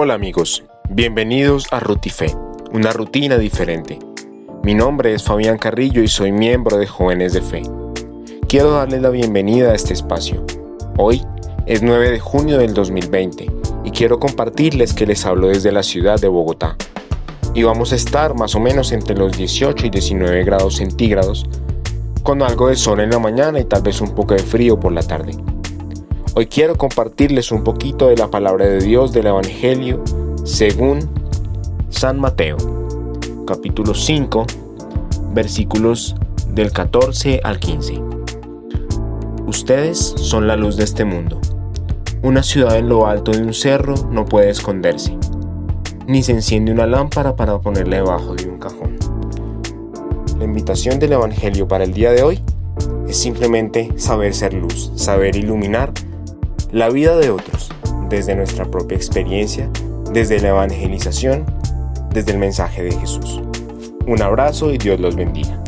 Hola amigos, bienvenidos a Rutife, una rutina diferente. Mi nombre es Fabián Carrillo y soy miembro de Jóvenes de Fe. Quiero darles la bienvenida a este espacio. Hoy es 9 de junio del 2020 y quiero compartirles que les hablo desde la ciudad de Bogotá. Y vamos a estar más o menos entre los 18 y 19 grados centígrados, con algo de sol en la mañana y tal vez un poco de frío por la tarde. Hoy quiero compartirles un poquito de la palabra de Dios del Evangelio según San Mateo, capítulo 5, versículos del 14 al 15. Ustedes son la luz de este mundo. Una ciudad en lo alto de un cerro no puede esconderse, ni se enciende una lámpara para ponerla debajo de un cajón. La invitación del Evangelio para el día de hoy es simplemente saber ser luz, saber iluminar la vida de otros desde nuestra propia experiencia, desde la evangelización, desde el mensaje de Jesús. Un abrazo y Dios los bendiga.